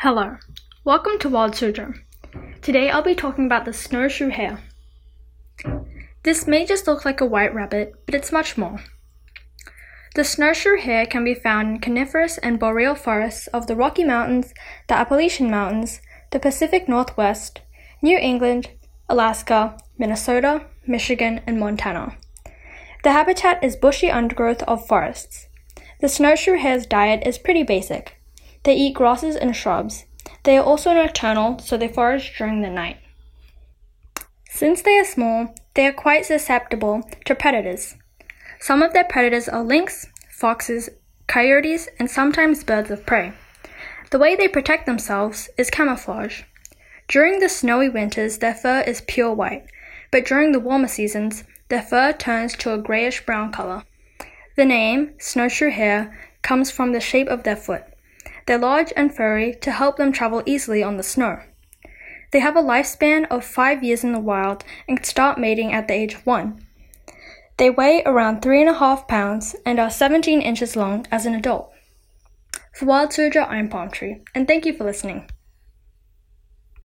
Hello, welcome to Wild Suzhou. Today I'll be talking about the snowshoe hare. This may just look like a white rabbit, but it's much more. The snowshoe hare can be found in coniferous and boreal forests of the Rocky Mountains, the Appalachian Mountains, the Pacific Northwest, New England, Alaska, Minnesota, Michigan, and Montana. The habitat is bushy undergrowth of forests. The snowshoe hare's diet is pretty basic. They eat grasses and shrubs. They are also nocturnal, so they forage during the night. Since they are small, they are quite susceptible to predators. Some of their predators are lynx, foxes, coyotes, and sometimes birds of prey. The way they protect themselves is camouflage. During the snowy winters, their fur is pure white, but during the warmer seasons, their fur turns to a grayish brown color. The name, snowshoe hare, comes from the shape of their foot. They're large and furry to help them travel easily on the snow. They have a lifespan of five years in the wild and can start mating at the age of one. They weigh around three and a half pounds and are 17 inches long as an adult. For Wild Suzhou, I'm Palm Tree, and thank you for listening.